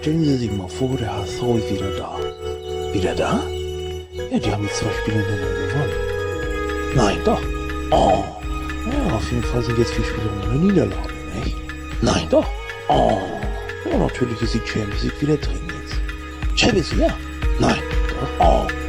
Stellen Sie sich mal vor, der HSV ist wieder da. Wieder da? Ja, die haben jetzt zwei Spiele hintereinander gewonnen. Nein, doch. Oh. Ja, auf jeden Fall sind jetzt vier Spiele ohne Niederlage, nicht? Nein, doch. Oh. Ja, natürlich ist die Champions League wieder drin jetzt. Champions League, ja. Nein, doch. Oh.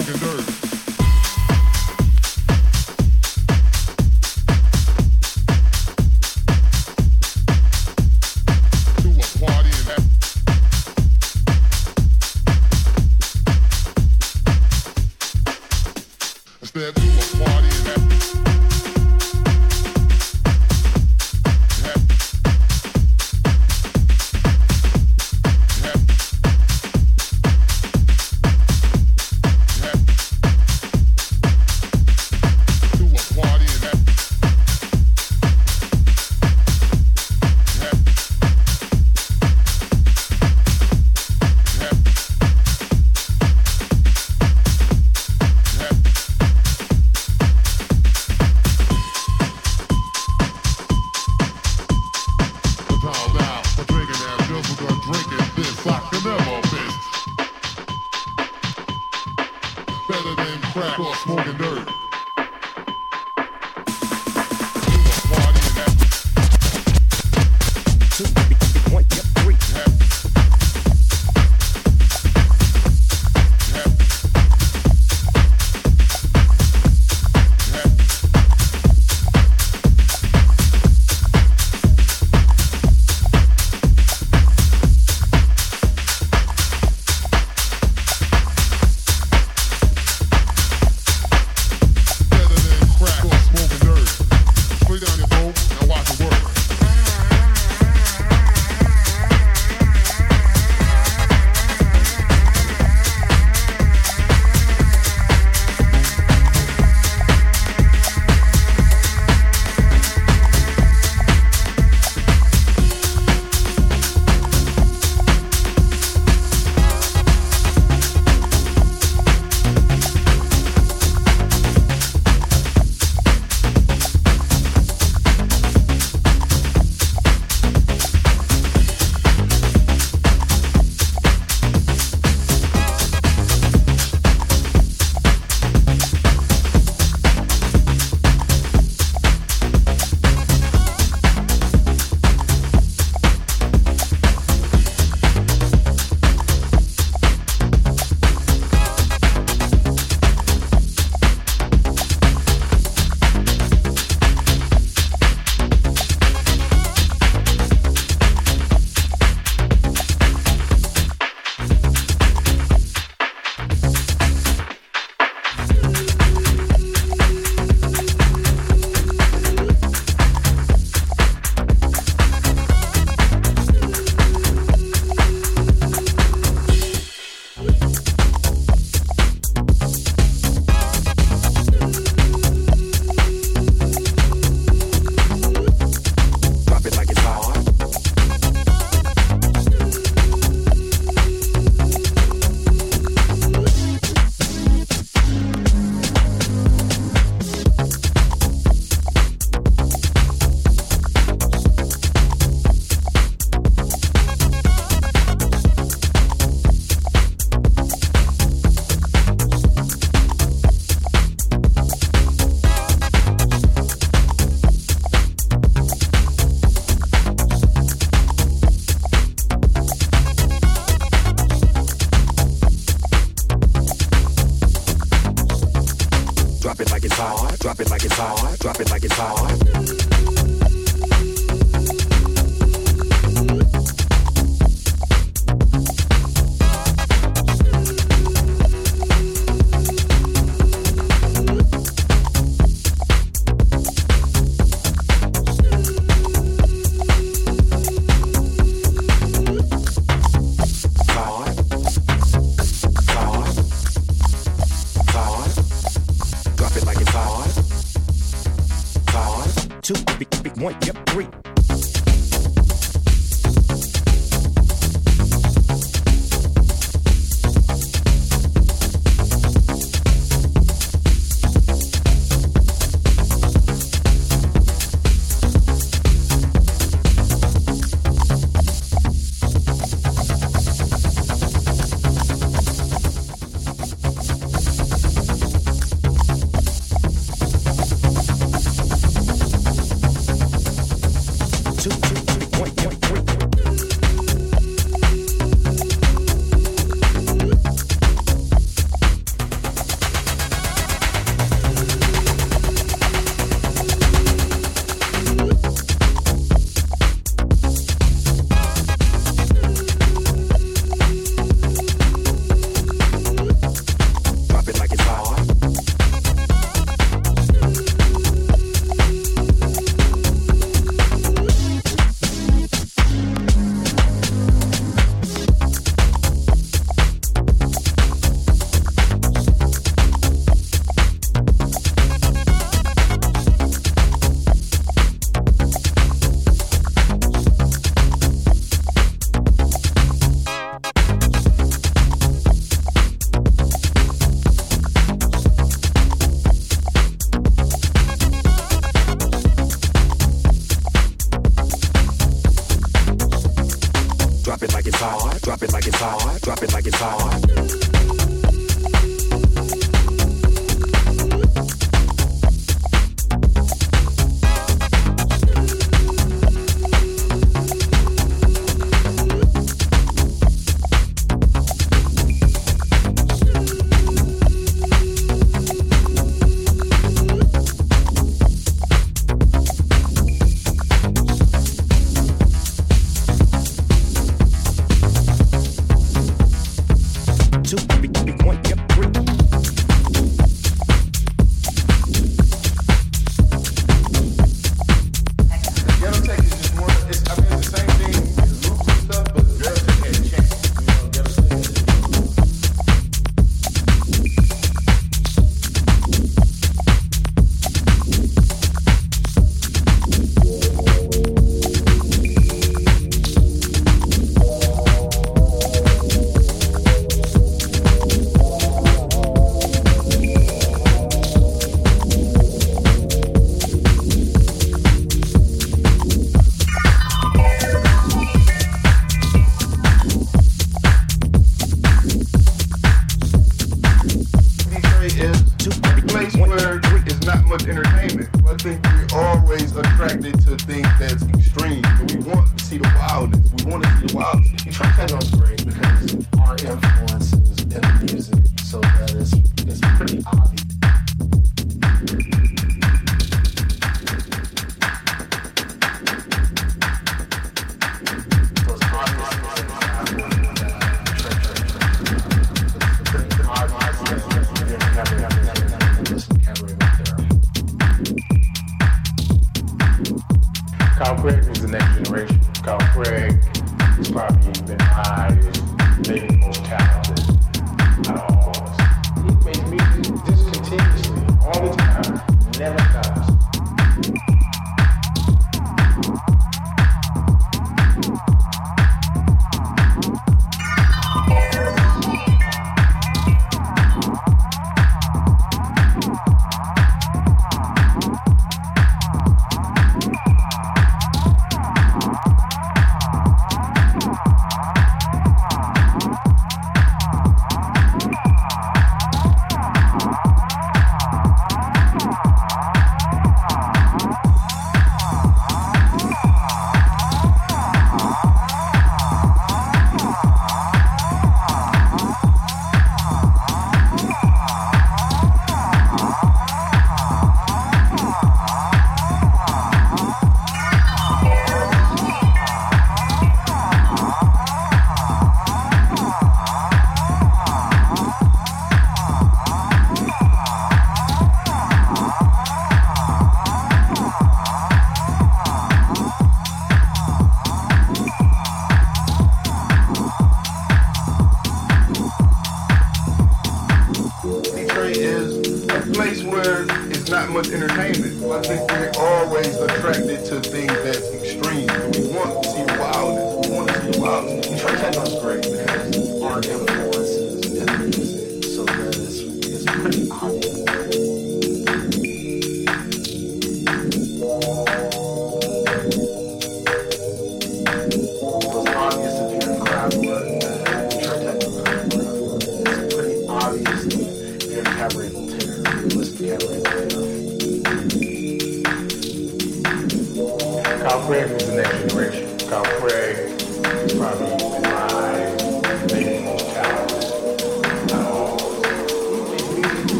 To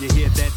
You hear that?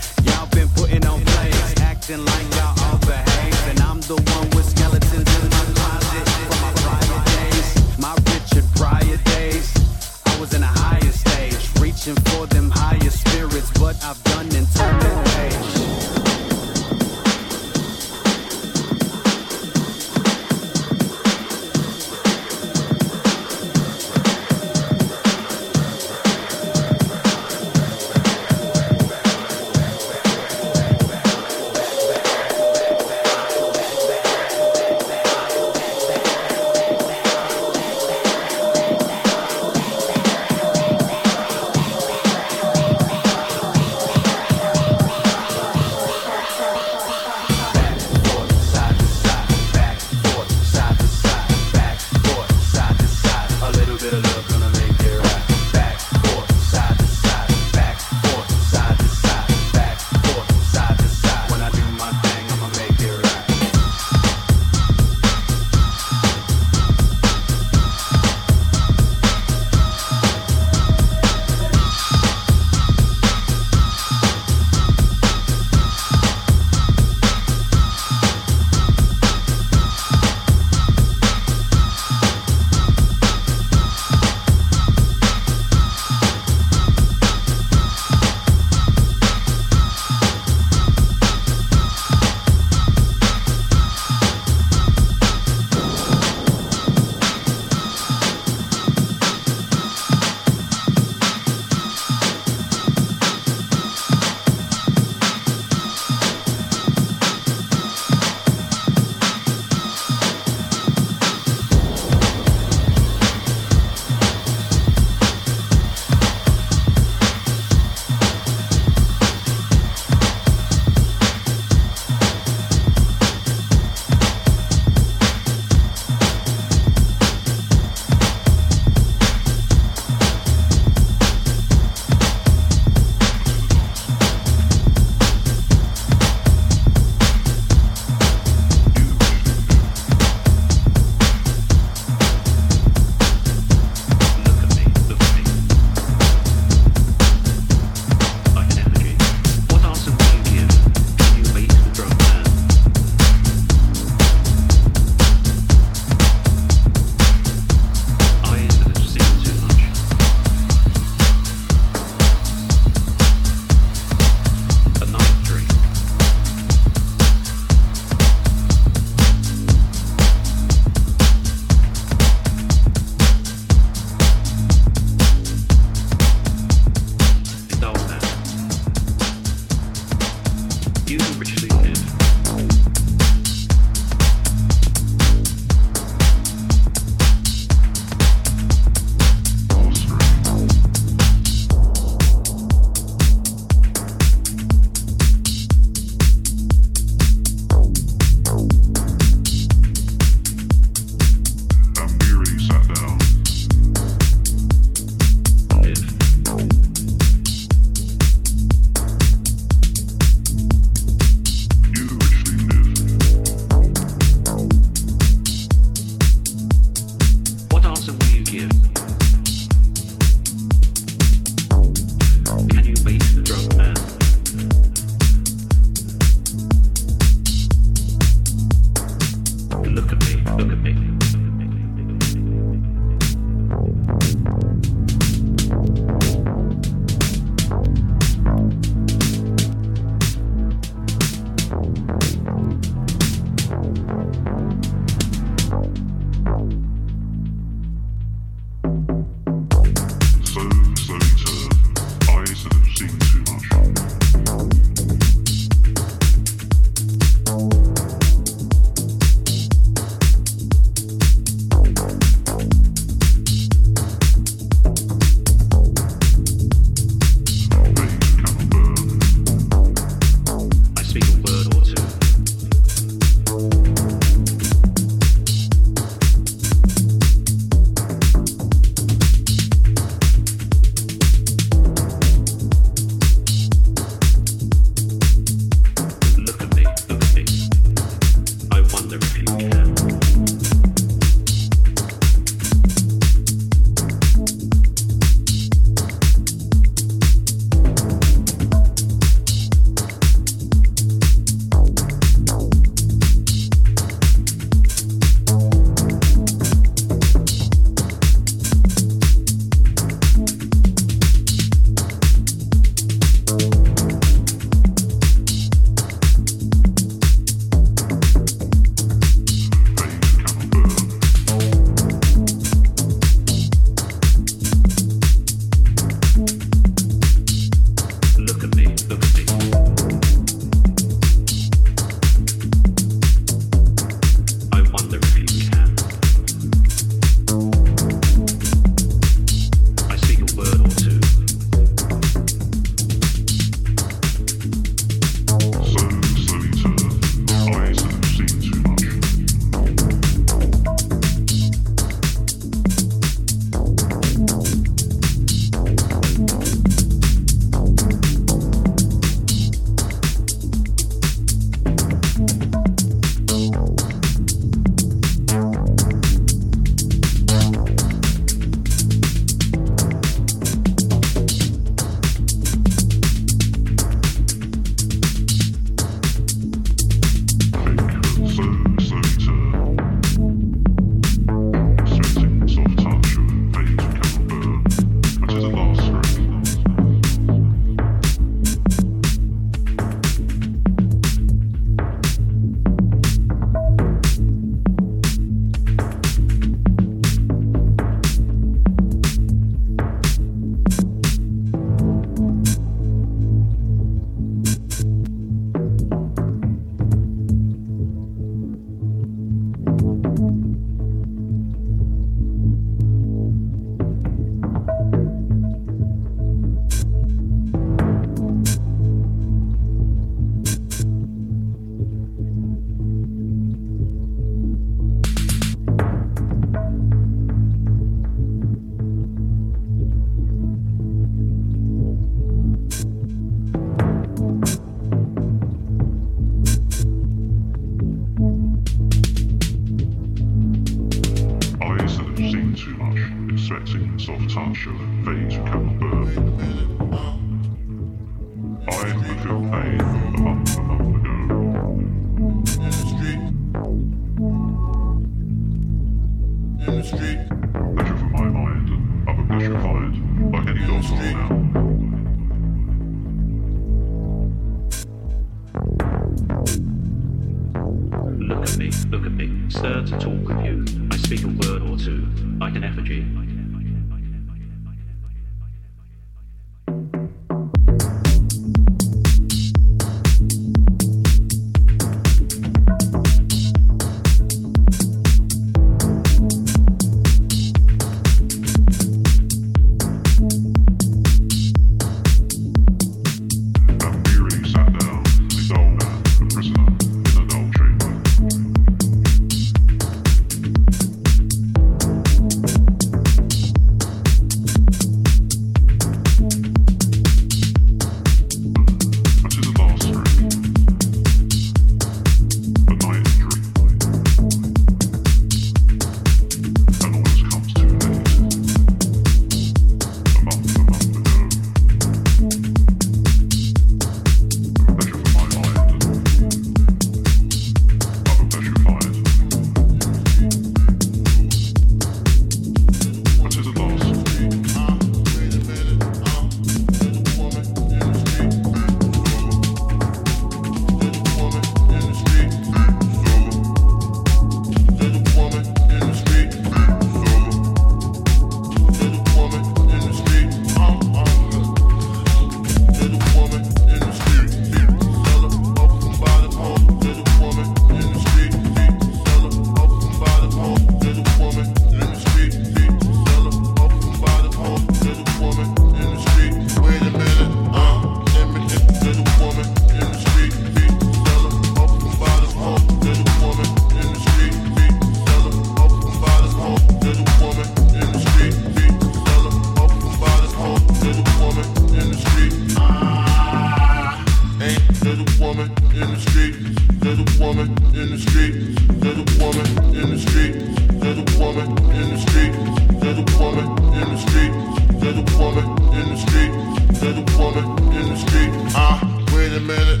in the street. Ah, wait a minute.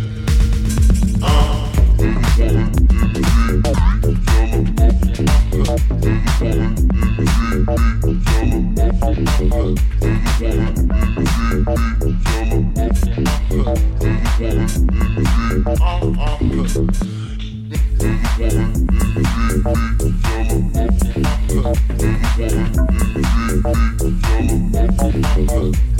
In the street. In the street. In the street. In the street. Thank you.